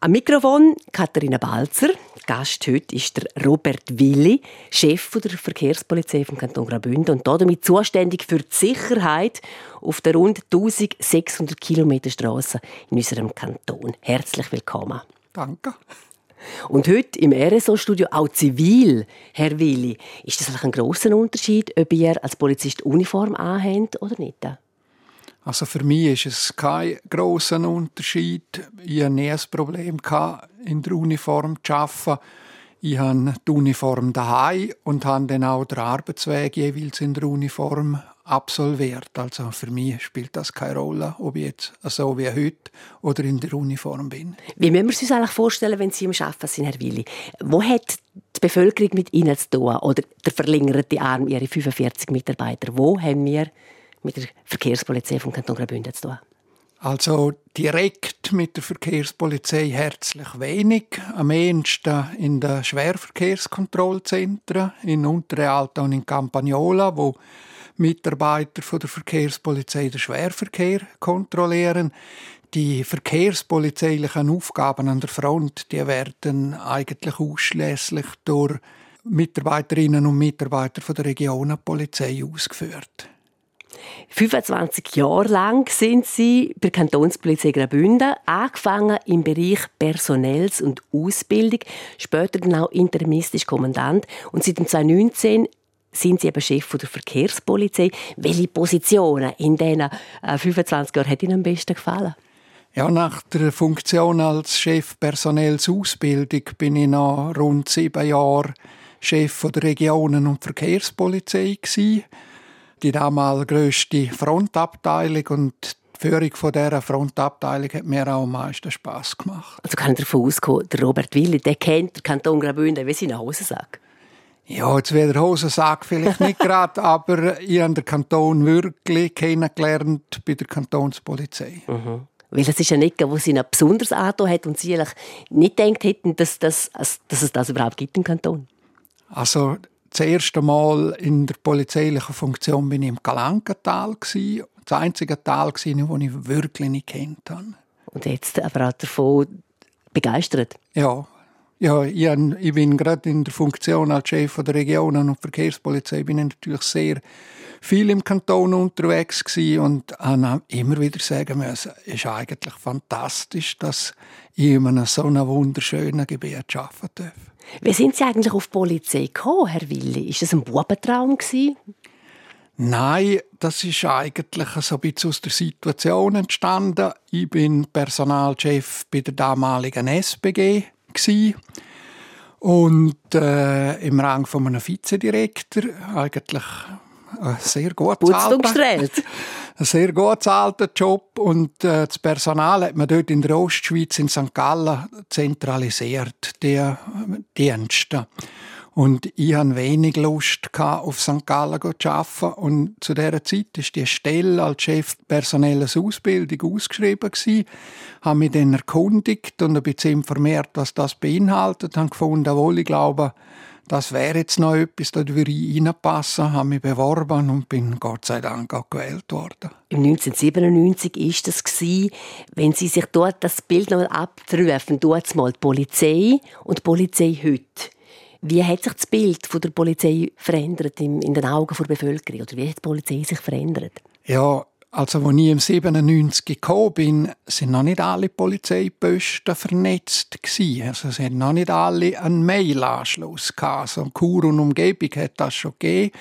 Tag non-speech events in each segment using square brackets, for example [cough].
Am Mikrofon Katharina Balzer. Gast heute ist der Robert Willi, Chef der Verkehrspolizei vom Kanton Graubünden und damit zuständig für die Sicherheit auf der rund 1600 Kilometer Straße in unserem Kanton. Herzlich willkommen. Danke. Und heute im RSO-Studio auch zivil, Herr Willi. Ist das ein großer Unterschied, ob ihr als Polizist Uniform anhabt oder nicht? Also für mich ist es kein großer Unterschied. Ich hatte nie ein Problem, in der Uniform zu arbeiten. Ich habe die Uniform daheim und habe dann auch den Arbeitsweg jeweils in der Uniform absolviert. Also für mich spielt das keine Rolle, ob ich jetzt so wie heute oder in der Uniform bin. Wie müssen wir uns eigentlich vorstellen, wenn Sie im Arbeiten sind, Herr Willi? Wo hat die Bevölkerung mit Ihnen zu tun? Oder der verlängerte Arm, Ihre 45 Mitarbeiter? Wo haben wir mit der Verkehrspolizei vom Kanton Graubünden zu tun? Also direkt mit der Verkehrspolizei herzlich wenig. Am ehesten in den Schwerverkehrskontrollzentren in Unterrealta und in Campagnola, wo Mitarbeiter von der Verkehrspolizei den Schwerverkehr kontrollieren. Die verkehrspolizeilichen Aufgaben an der Front, die werden eigentlich ausschließlich durch Mitarbeiterinnen und Mitarbeiter von der Regionenpolizei ausgeführt. 25 Jahre lang sind Sie bei der Kantonspolizei Graubünden, angefangen im Bereich Personells- und Ausbildung, später dann auch interimistisch Kommandant und seit 2019 sind Sie eben Chef der Verkehrspolizei. Welche Positionen in diesen 25 äh, Jahren hat Ihnen am besten gefallen? Ja, nach der Funktion als Chef Personellsausbildung bin ich nach rund sieben Jahren Chef der Regionen- und Verkehrspolizei gewesen die damals grösste Frontabteilung und die Führung von dieser Frontabteilung hat mir auch am meisten Spass gemacht. Also kann ich davon ausgehen, der Robert Willi, der kennt den Kanton Graubünden wie seinen Hosensack? Ja, jetzt wäre der Hosensack vielleicht nicht [laughs] gerade, aber ich habe den Kanton wirklich kennengelernt bei der Kantonspolizei. Mhm. Weil das ist ja nicht, wo sie ihn besonders angetan hat und sie eigentlich nicht gedacht hätten, dass, dass, dass es das überhaupt gibt im Kanton. Also das erste Mal in der polizeilichen Funktion bin ich im Galankental das einzige Tal das ich wirklich nicht kennt habe. Und jetzt aber auch davon begeistert? Ja, ja, ich, bin gerade in der Funktion als Chef der Regionen und Verkehrspolizei bin ich natürlich sehr viel im Kanton unterwegs und habe immer wieder sagen müssen, es ist eigentlich fantastisch, dass ich in einem so einem wunderschönen Gebiet arbeiten darf. Wie sind Sie eigentlich auf die Polizei gekommen, Herr Willi? Ist das ein Bubentraum Nein, das ist eigentlich so ein bisschen aus der Situation entstanden. Ich bin Personalchef bei der damaligen SBG und äh, im Rang von einem Vizedirektor eigentlich ein sehr gut zahlter, [laughs] ein sehr gut zahlter Job und äh, das Personal hat man dort in der Ostschweiz in St. Gallen zentralisiert, die Dienste. Und ich hatte wenig Lust auf St. Gallen zu arbeiten. Und zu dieser Zeit war die Stelle als Chef personelles Ausbildung ausgeschrieben. Ich habe mich dann erkundigt und ein bisschen informiert, was das beinhaltet. Ich habe gefunden, wohl, ich glaube, das wäre jetzt noch etwas, da würde ich reinpassen, habe mich beworben und bin Gott sei Dank auch gewählt worden. Im 1997 war das wenn Sie sich dort das Bild noch abrufen, dort mal die Polizei und die Polizei heute. Wie hat sich das Bild von der Polizei verändert in den Augen der Bevölkerung? Oder wie hat die Polizei sich verändert? Ja, also, als ich im 97 gekommen bin, sind noch nicht alle Polizeiposten vernetzt gewesen. Also, es hatten noch nicht alle einen Mail-Anschluss gehabt. Also, Kur und Umgebung hat das schon gegeben.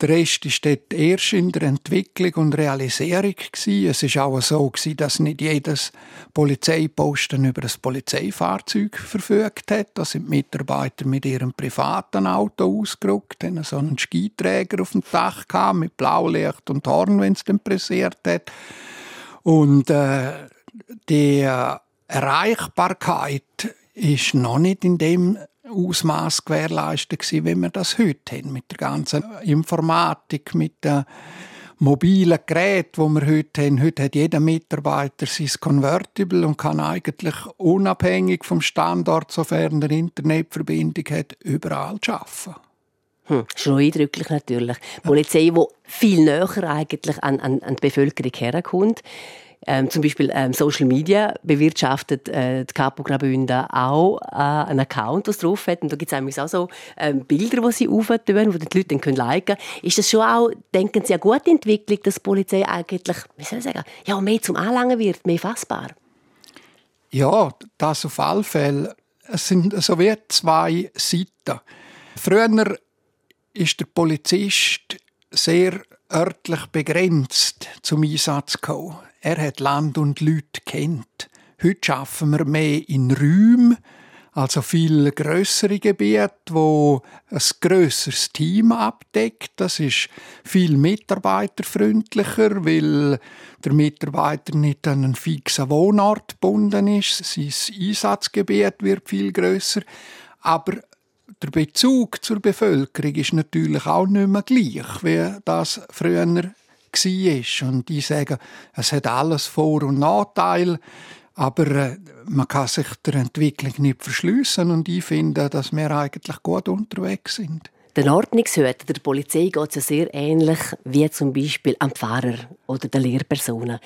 Der Rest ist dort erst in der Entwicklung und Realisierung gewesen. Es ist auch so dass nicht jedes Polizeiposten über ein Polizeifahrzeug verfügt hat. Da sind Mitarbeiter mit ihrem privaten Auto ausgerückt, haben so einen Skiträger auf dem Dach gehabt, mit Blaulicht und Horn, wenn es dann pressiert hat. Und äh, die Erreichbarkeit ist noch nicht in dem Ausmaß gewährleistet gewesen, wie wir das heute haben, mit der ganzen Informatik, mit den mobilen Geräten, die wir heute haben. Heute hat jeder Mitarbeiter sein Convertible und kann eigentlich unabhängig vom Standort, sofern er Internetverbindung hat, überall arbeiten. Hm, schon eindrücklich natürlich. Die Polizei, die viel näher eigentlich an, an, an die Bevölkerung herkommt. Ähm, zum Beispiel ähm, Social Media bewirtschaftet äh, die Capo Graubünden auch äh, einen Account, was drauf hat. Und da gibt es auch so ähm, Bilder, die sie auftun, die die Leute dann können liken können. Ist das schon auch, denken Sie, eine gute Entwicklung, dass die Polizei eigentlich, wie soll ich sagen, ja, mehr zum Anlangen wird, mehr fassbar? Ja, das auf alle Fälle. Es sind so wie zwei Seiten. Früher ist der Polizist sehr örtlich begrenzt zum Einsatz gekommen. Er hat Land und Leute kennt. Heute schaffen wir mehr in Räumen, also viel größere Gebiete, wo ein grösseres Team abdeckt. Das ist viel mitarbeiterfreundlicher, weil der Mitarbeiter nicht an einen fixen Wohnort gebunden ist. Sein Einsatzgebiet wird viel grösser. Aber der Bezug zur Bevölkerung ist natürlich auch nicht mehr gleich, wie das früher war. Und die sagen, es hat alles Vor- und Nachteile, aber äh, man kann sich der Entwicklung nicht verschliessen und ich finde, dass wir eigentlich gut unterwegs sind. Den Ordnungshüter der Polizei geht es sehr ähnlich wie zum Beispiel am Pfarrer oder den Lehrpersonen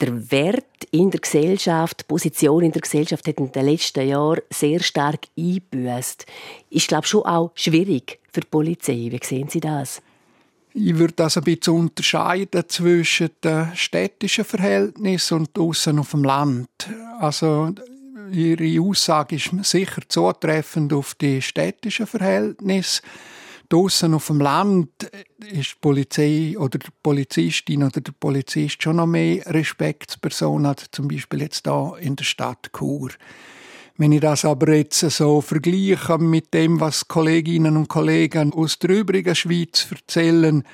der Wert in der Gesellschaft, die Position in der Gesellschaft hat in den letzten Jahren sehr stark eingebüßt. Ist, glaube schon auch schwierig für die Polizei. Wie sehen Sie das? Ich würde das ein bisschen unterscheiden zwischen den städtischen Verhältnissen und außen auf dem Land. Also Ihre Aussage ist sicher zutreffend auf die städtischen Verhältnisse. Draussen auf dem Land ist die Polizei oder die Polizistin oder der Polizist schon noch mehr Respektsperson als zum Beispiel jetzt da in der Stadt Chur. Wenn ich das aber jetzt so vergleiche mit dem, was Kolleginnen und Kollegen aus der übrigen Schweiz erzählen,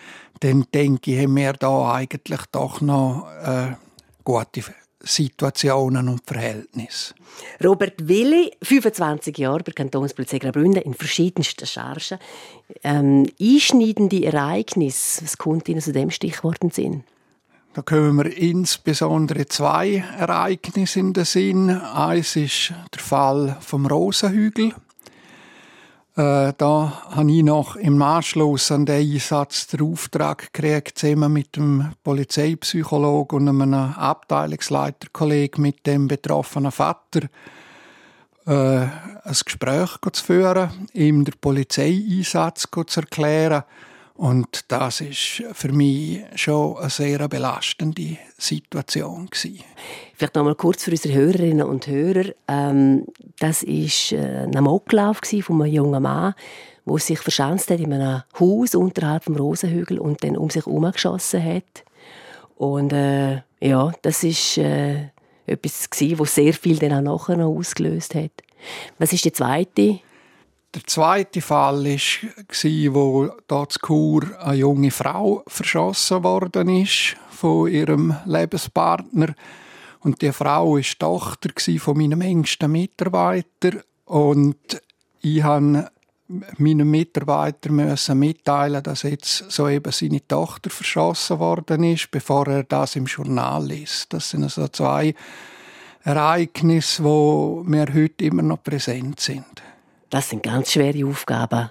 dann denke ich, haben wir da eigentlich doch noch äh, gute Situationen und Verhältnisse. Robert Willi, 25 Jahre bei Kantonspolizei Graubünden in verschiedensten Chargen. Ähm, einschneidende Ereignisse, was kommt Ihnen zu dem Stichwort in Sinn? Da kommen wir insbesondere zwei Ereignisse in den Sinn. Eins ist der Fall vom Rosenhügel äh, da habe ich noch im Anschluss an den Einsatz den Auftrag gekriegt, zusammen mit dem Polizeipsychologen und einem Abteilungsleiterkollegen mit dem betroffenen Vater äh, ein Gespräch zu führen, ihm den Polizeieinsatz zu erklären und das ist für mich schon eine sehr belastende Situation. Vielleicht noch mal kurz für unsere Hörerinnen und Hörer: ähm, Das ist äh, ein Amoklauf von einem jungen Mann, der sich verschanzt hat in einem Haus unterhalb dem Rosenhügel und dann um sich herum geschossen hat. Und äh, ja, das ist äh, etwas was sehr viel dann auch nachher noch ausgelöst hat. Was ist die zweite der zweite Fall war, wo dort Kur eine junge Frau verschossen worden ist von ihrem Lebenspartner. Und die Frau war Tochter von meinem engsten Mitarbeiter. Und ich musste meinem Mitarbeiter mitteilen, dass jetzt soeben seine Tochter verschossen worden ist, bevor er das im Journal liest. Das sind also zwei Ereignisse, die mir heute immer noch präsent sind. Das sind ganz schwere Aufgaben.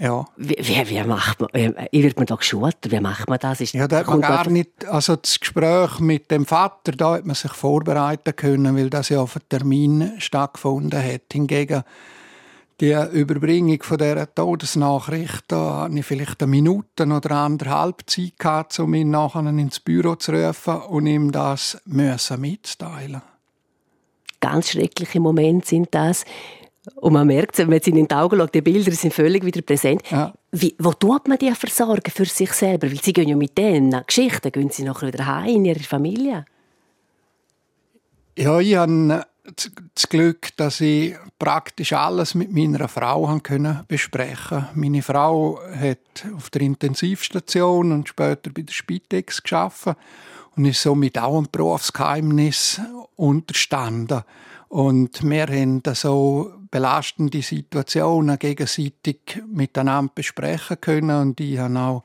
Ja. Wie, wie, wie macht man, wie wird man da geschult? Wie macht man das? Ist, ja, da hat man gar nicht, also das Gespräch mit dem Vater, da hat man sich vorbereiten können, weil das ja auf einen Termin stattgefunden hat. Hingegen die Überbringung von dieser Todesnachricht, da hatte ich vielleicht eine Minute oder anderthalb Zeit gehabt, um ihn nachher ins Büro zu rufen und ihm das mitzuteilen. Ganz schreckliche Momente sind das. Und man merkt, wenn man jetzt in die Augen schaut, die Bilder sind völlig wieder präsent. Ja. Wie, wo tut man die versorgen für sich selber? Weil sie gehen ja mit denen Geschichten, gehen sie nachher wieder heim in ihre Familie. Ja, ich habe das Glück, dass ich praktisch alles mit meiner Frau können besprechen Meine Frau hat auf der Intensivstation und später bei der Spitex geschafft und ist somit auch ein Berufsgeheimnis unterstanden. Und wir haben so belastende Situationen gegenseitig miteinander besprechen können und ich habe auch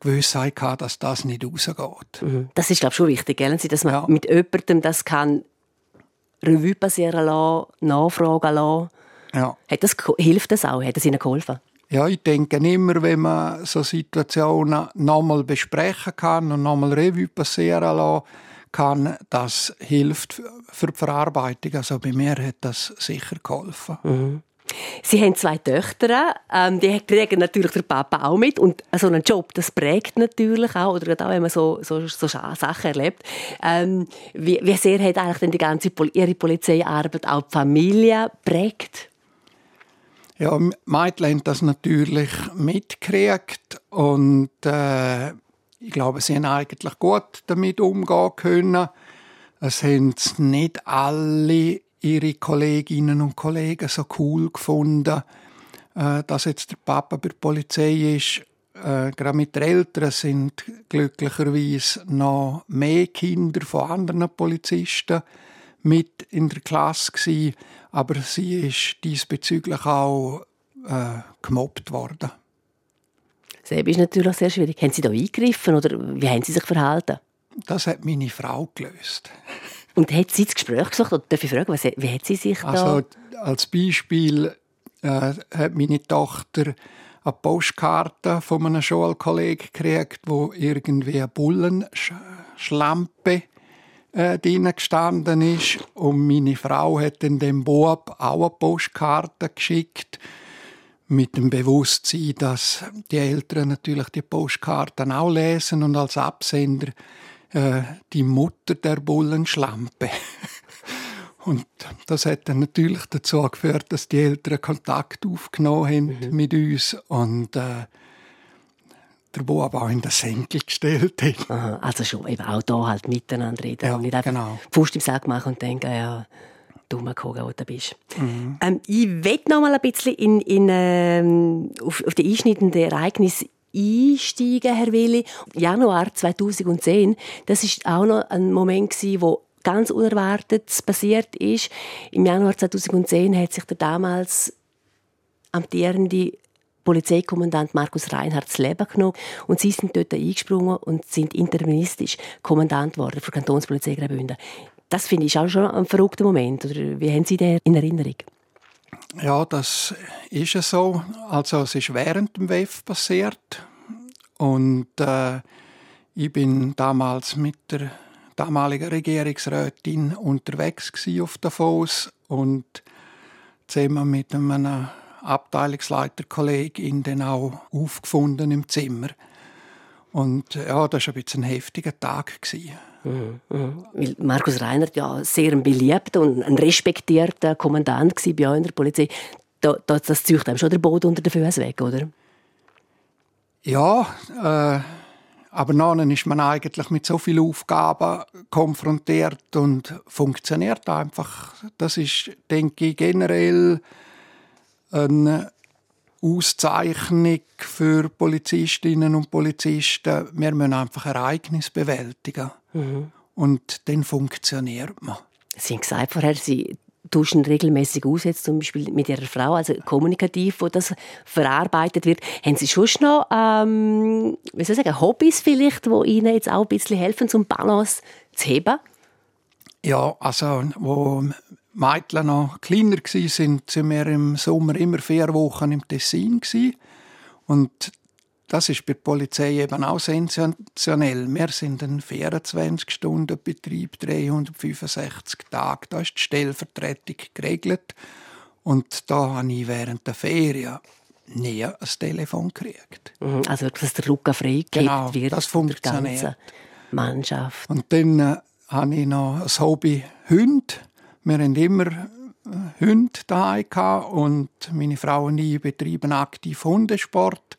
Gewissheit gehabt, dass das nicht rausgeht. Mhm. Das ist, glaube ich, schon wichtig, gell? dass man ja. mit jemandem das kann Revue passieren lassen, nachfragen lassen. Ja. Hat das, hilft das auch? Hat das Ihnen geholfen? Ja, ich denke immer, wenn man so Situationen nochmal besprechen kann und nochmal Revue passieren lassen kann, das hilft für die Verarbeitung. Also bei mir hat das sicher geholfen. Mhm. Sie haben zwei Töchter, ähm, die kriegen natürlich der Papa auch mit und so ein Job, das prägt natürlich auch, oder auch wenn man so, so, so Sachen erlebt. Ähm, wie, wie sehr hat eigentlich denn die ganze Ihre Polizeiarbeit auch die Familie prägt? Ja, Meitl haben das natürlich mitgekriegt und äh, ich glaube, sie haben eigentlich gut damit umgehen können. Es haben nicht alle ihre Kolleginnen und Kollegen so cool gefunden, äh, dass jetzt der Papa bei der Polizei ist. Äh, gerade mit den Eltern sind glücklicherweise noch mehr Kinder von anderen Polizisten mit in der Klasse gewesen, aber sie ist diesbezüglich auch äh, gemobbt worden. Selbst ist natürlich sehr schwierig. Haben Sie da eingegriffen oder wie haben Sie sich verhalten? Das hat meine Frau gelöst. Und hat sie das Gespräch gesucht? Oder darf ich fragen, was, wie hat sie sich da... Also, als Beispiel äh, hat meine Tochter eine Postkarte von einem Schulkollegen gekriegt, wo irgendwie eine Bullenschlampe äh, drin gestanden ist. Und meine Frau hat dann dem Bub auch eine Postkarte geschickt mit dem Bewusstsein, dass die Eltern natürlich die Postkarten auch lesen und als Absender äh, die Mutter der Bullenschlampe. [laughs] Und das hat dann natürlich dazu geführt, dass die Eltern Kontakt aufgenommen haben mhm. mit uns und äh, der Bub auch in den Senkel gestellt hat. Aha, also schon eben auch da halt miteinander reden ja, und nicht einfach genau. Fuß im Sack machen und denken, ja, dummer Koga, wo du bist. Mhm. Ähm, ich will noch mal ein bisschen in, in, ähm, auf, auf die einschneidenden Ereignisse einsteigen, Herr Willi. Januar 2010, das ist auch noch ein Moment gewesen, wo ganz unerwartet passiert ist. Im Januar 2010 hat sich der damals amtierende Polizeikommandant Markus Reinhardt das Leben genommen und sie sind dort eingesprungen und sind interministisch Kommandant geworden für die Kantonspolizei Graubünden. Das finde ich auch schon ein verrückter Moment. Oder wie haben Sie den in Erinnerung? Ja, das ist es so. Also es ist während dem WEF passiert und äh, ich bin damals mit der damaligen Regierungsrätin unterwegs auf Davos und zusammen mit einem Abteilungsleiterkollegin dann auch aufgefunden im Zimmer. Und ja, das war ein bisschen ein heftiger Tag. Mhm. Markus Reinert ja sehr ein beliebter und ein respektierter Kommandant bei euch in der Polizei. Da, da, das zieht einem schon der Boden unter den Füßen weg, oder? Ja, äh, aber dann ist man eigentlich mit so vielen Aufgaben konfrontiert und funktioniert einfach. Das ist, denke ich, generell eine Auszeichnung für Polizistinnen und Polizisten. Wir müssen einfach Ereignisse bewältigen. Mhm. Und dann funktioniert man. Sie haben gesagt vorher, Sie tauschen regelmäßig aus, jetzt zum Beispiel mit Ihrer Frau, also kommunikativ, wo das verarbeitet wird. Haben Sie schon noch, ähm, wie soll ich sagen, Hobbys vielleicht, die Ihnen jetzt auch ein bisschen helfen, zum Balance zu heben? Ja, also wo Mädchen noch kleiner waren, sind, sind wir im Sommer immer vier Wochen im Tessin. Und das ist bei der Polizei eben auch sensationell. Wir sind ein 24-Stunden-Betrieb, 365 Tage. Da ist die Stellvertretung geregelt. Und da habe ich während der Ferien nie ein Telefon gekriegt. Mhm, also dass der Rücken frei genau, wird das funktioniert. Mannschaft. Und dann äh, habe ich noch ein Hobby Hund. Wir haben immer äh, Hunde daheim und meine Frau und ich betreiben aktiv Hundesport.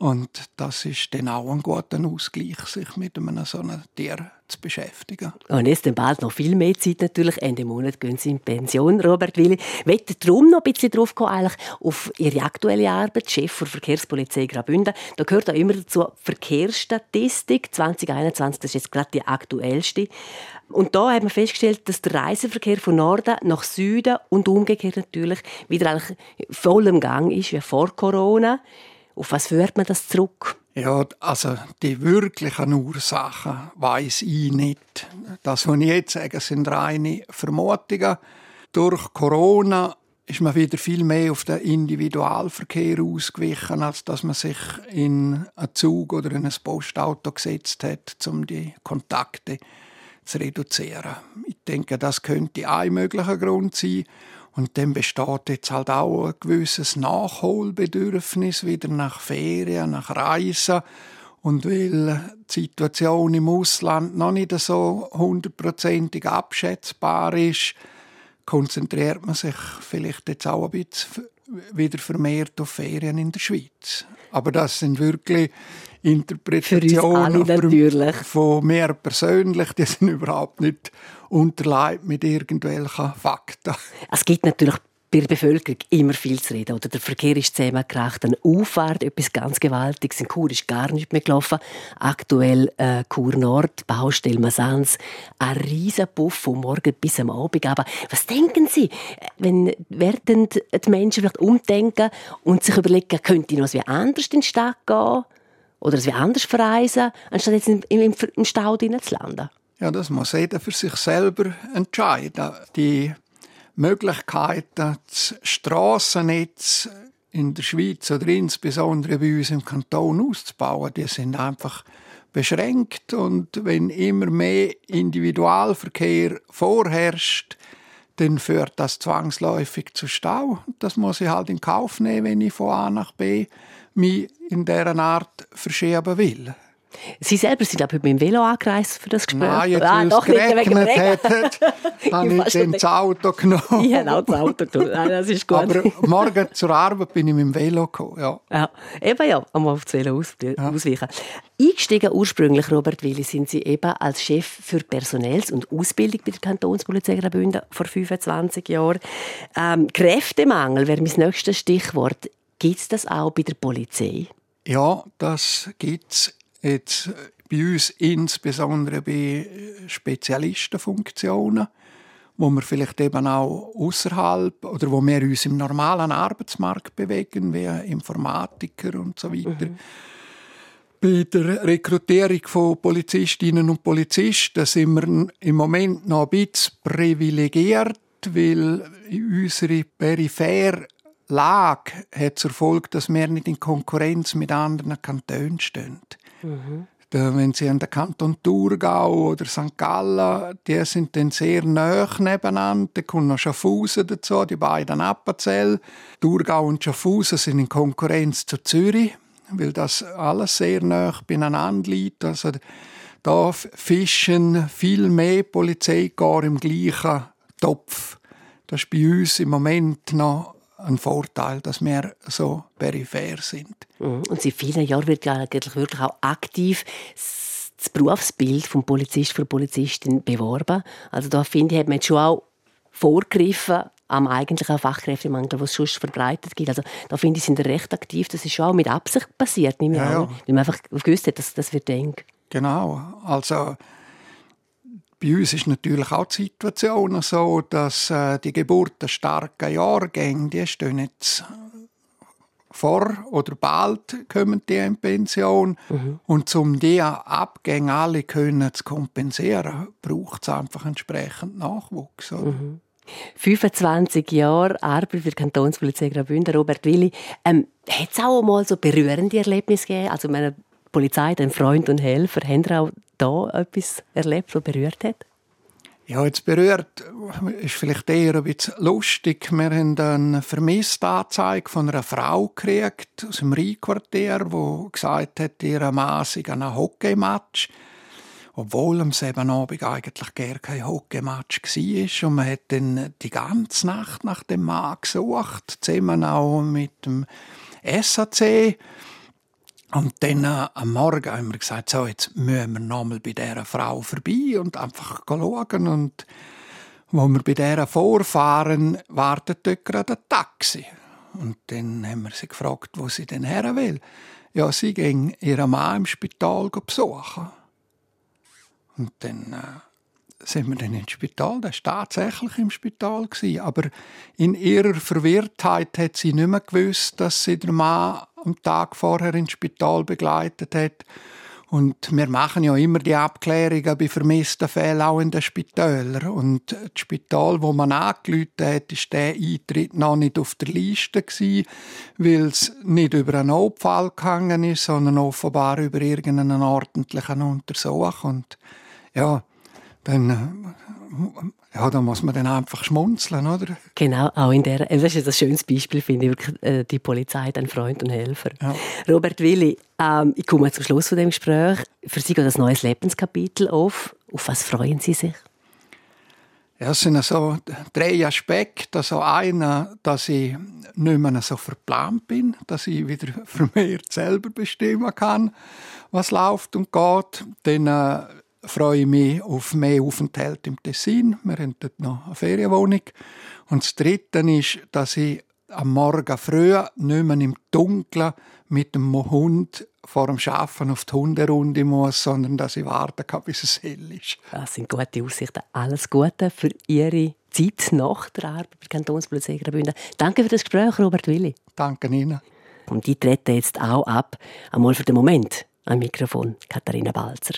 Und das ist auch ein guter Ausgleich, sich mit einem so einem Tier zu beschäftigen. Und jetzt dann bald noch viel mehr Zeit natürlich. Ende Monat gehen Sie in Pension, Robert Willi. Wollt ihr darum noch ein bisschen drauf kommen, eigentlich auf Ihre aktuelle Arbeit, Chef der Verkehrspolizei Graubünden. Da gehört auch immer dazu Verkehrsstatistik 2021, das ist jetzt gerade die aktuellste. Und da haben wir festgestellt, dass der Reiseverkehr von Norden nach Süden und umgekehrt natürlich wieder eigentlich voll im Gang ist, wie vor Corona. Auf was führt man das zurück? Ja, also die wirklichen Ursachen weiß ich nicht. Das, was ich jetzt sage, sind reine Vermutungen. Durch Corona ist man wieder viel mehr auf den Individualverkehr ausgewichen, als dass man sich in einen Zug oder in ein Postauto gesetzt hat, um die Kontakte zu reduzieren. Ich denke, das könnte ein möglicher Grund sein. Und dann besteht jetzt halt auch ein gewisses Nachholbedürfnis wieder nach Ferien, nach Reisen. Und weil die Situation im Ausland noch nicht so hundertprozentig abschätzbar ist, konzentriert man sich vielleicht jetzt auch ein bisschen wieder vermehrt auf Ferien in der Schweiz. Aber das sind wirklich Interpretationen von mir persönlich, die sind [laughs] überhaupt nicht unterleibt mit irgendwelchen Fakten. Es gibt natürlich bei der Bevölkerung immer viel zu reden. Oder der Verkehr ist zusammengekracht, eine Auffahrt, etwas ganz Gewaltiges. In Chur ist gar nicht mehr gelaufen. Aktuell äh, Chur Nord, Baustelle Masans, ein riesen Puff von morgen bis am Abend. Aber was denken Sie, wenn werden die Menschen vielleicht umdenken und sich überlegen, könnte noch wie anders in die Stadt gehen? Oder es wie anders verreisen, anstatt jetzt im, im, im Stau zu landen? Ja, das muss jeder für sich selber entscheiden. Die Möglichkeiten, das Strassennetz in der Schweiz oder insbesondere bei uns im Kanton auszubauen, die sind einfach beschränkt und wenn immer mehr Individualverkehr vorherrscht, dann führt das zwangsläufig zu Stau. Das muss ich halt in Kauf nehmen, wenn ich von A nach B mich in dieser Art verschieben will. Sie selber sind aber mit dem Velo angereist für das Gespräch. Nein, jetzt, ah, doch, nicht wegen hat, habe [laughs] ich dann das Auto genommen. Ich habe auch das Auto genommen. Nein, das ist gut. Aber morgen zur Arbeit bin ich mit dem Velo gekommen, ja. ja. Eben ja, einmal auf das Velo aus, ja. ausweichen. Eingestiegen ursprünglich, Robert Willi, sind Sie eben als Chef für Personals- und Ausbildung bei der Kantonspolizei Graubünden vor 25 Jahren. Ähm, Kräftemangel wäre mein nächstes Stichwort. Gibt es das auch bei der Polizei? Ja, das gibt es jetzt bei uns insbesondere bei Spezialistenfunktionen, wo wir vielleicht eben auch außerhalb oder wo wir uns im normalen Arbeitsmarkt bewegen, wie Informatiker und so weiter. Mhm. Bei der Rekrutierung von Polizistinnen und Polizisten sind wir im Moment noch ein bisschen privilegiert, weil unsere periphere Lage hat zur Folge, dass wir nicht in Konkurrenz mit anderen Kantonen stehen. Mhm. wenn Sie an den Kanton Thurgau oder St. Gallen, die sind dann sehr nah nebeneinander. Da kommt noch Schaffhausen dazu, die beiden Appenzell. Thurgau und Schaffhausen sind in Konkurrenz zu Zürich, weil das alles sehr nah beieinander liegt. Also da fischen viel mehr Polizei im gleichen Topf. Das ist bei uns im Moment noch ein Vorteil, dass wir so peripher sind. Mhm. Und seit vielen Jahren wird ja eigentlich wirklich auch aktiv das Berufsbild vom Polizist, von Polizistin beworben. Also da finde ich, hat man jetzt schon auch vorgegriffen am eigentlichen Fachkräftemangel, es schon verbreitet gibt. Also da finde ich, sind wir recht aktiv. Das ist schon auch mit Absicht passiert, nicht mehr ja, ja. weil man einfach gewusst hat, dass das wird eng. Genau. Also bei uns ist natürlich auch die Situation so, dass äh, die geburtenstarken Jahrgänge, die stehen jetzt vor oder bald kommen die in Pension. Mhm. Und um diese Abgänge alle können zu kompensieren, braucht es einfach entsprechend Nachwuchs. Mhm. 25 Jahre Arbeit für die Kantonspolizei Graubünden, Robert Willi. Ähm, Hat es auch mal so berührende Erlebnisse gegeben? Also meine Polizei, dein Freund und Helfer, haben auch da etwas erlebt, das berührt hat? Ja, jetzt berührt ist vielleicht eher ein bisschen lustig. Wir haben eine Vermisstanzeige von einer Frau gekriegt aus dem Rheinquartier, die gesagt hat, ihre Mann sei an einem Hockeymatch. Obwohl am selben Abend eigentlich gar kein Hockeymatch war. Und man hat dann die ganze Nacht nach dem Mann gesucht, zusammen auch mit dem SAC. Und dann äh, am Morgen haben wir gesagt, so, jetzt müssen wir nochmal bei dieser Frau vorbei und einfach schauen. Und wo wir bei dieser vorfahren, wartet dort gerade ein Taxi. Und dann haben wir sie gefragt, wo sie denn her will. Ja, sie ging ihren Mann im Spital besuchen. Und dann äh, sind wir dann ins Spital. Der war tatsächlich im Spital. Aber in ihrer Verwirrtheit hat sie nicht mehr gewusst, dass sie den Mann am Tag vorher ins Spital begleitet hat. Und wir machen ja immer die Abklärungen bei vermissten Fällen auch in den Spitälern. Und das Spital, wo man angerufen hat, ist der Eintritt noch nicht auf der Liste weil es nicht über einen Notfall gegangen ist, sondern offenbar über irgendeinen ordentlichen Untersuch. Und ja, dann äh, ja, da muss man dann einfach schmunzeln, oder? Genau, auch in der, das ist ein schönes Beispiel, finde ich, wirklich, äh, die Polizei hat ein Freund und Helfer. Ja. Robert Willi, ähm, ich komme zum Schluss von dem Gespräch. Für Sie geht das neues Lebenskapitel auf. Auf was freuen Sie sich? Ja, es sind so drei Aspekte. Also einer, dass ich nicht mehr so verplant bin, dass ich wieder [laughs] vermehrt selber bestimmen kann, was läuft und geht. Dann äh, freue ich mich auf mehr Aufenthalt im Tessin. Wir haben dort noch eine Ferienwohnung. Und das Dritte ist, dass ich am Morgen früh nicht mehr im Dunkeln mit dem Hund vor dem Schaffen auf die Hunderunde muss, sondern dass ich warten kann, bis es hell ist. Das sind gute Aussichten. Alles Gute für Ihre Zeit nach der Arbeit bei Kantonspolizei Graubünden. Danke für das Gespräch, Robert Willi. Danke Ihnen. Und die treten jetzt auch ab. Einmal für den Moment am Mikrofon Katharina Balzer.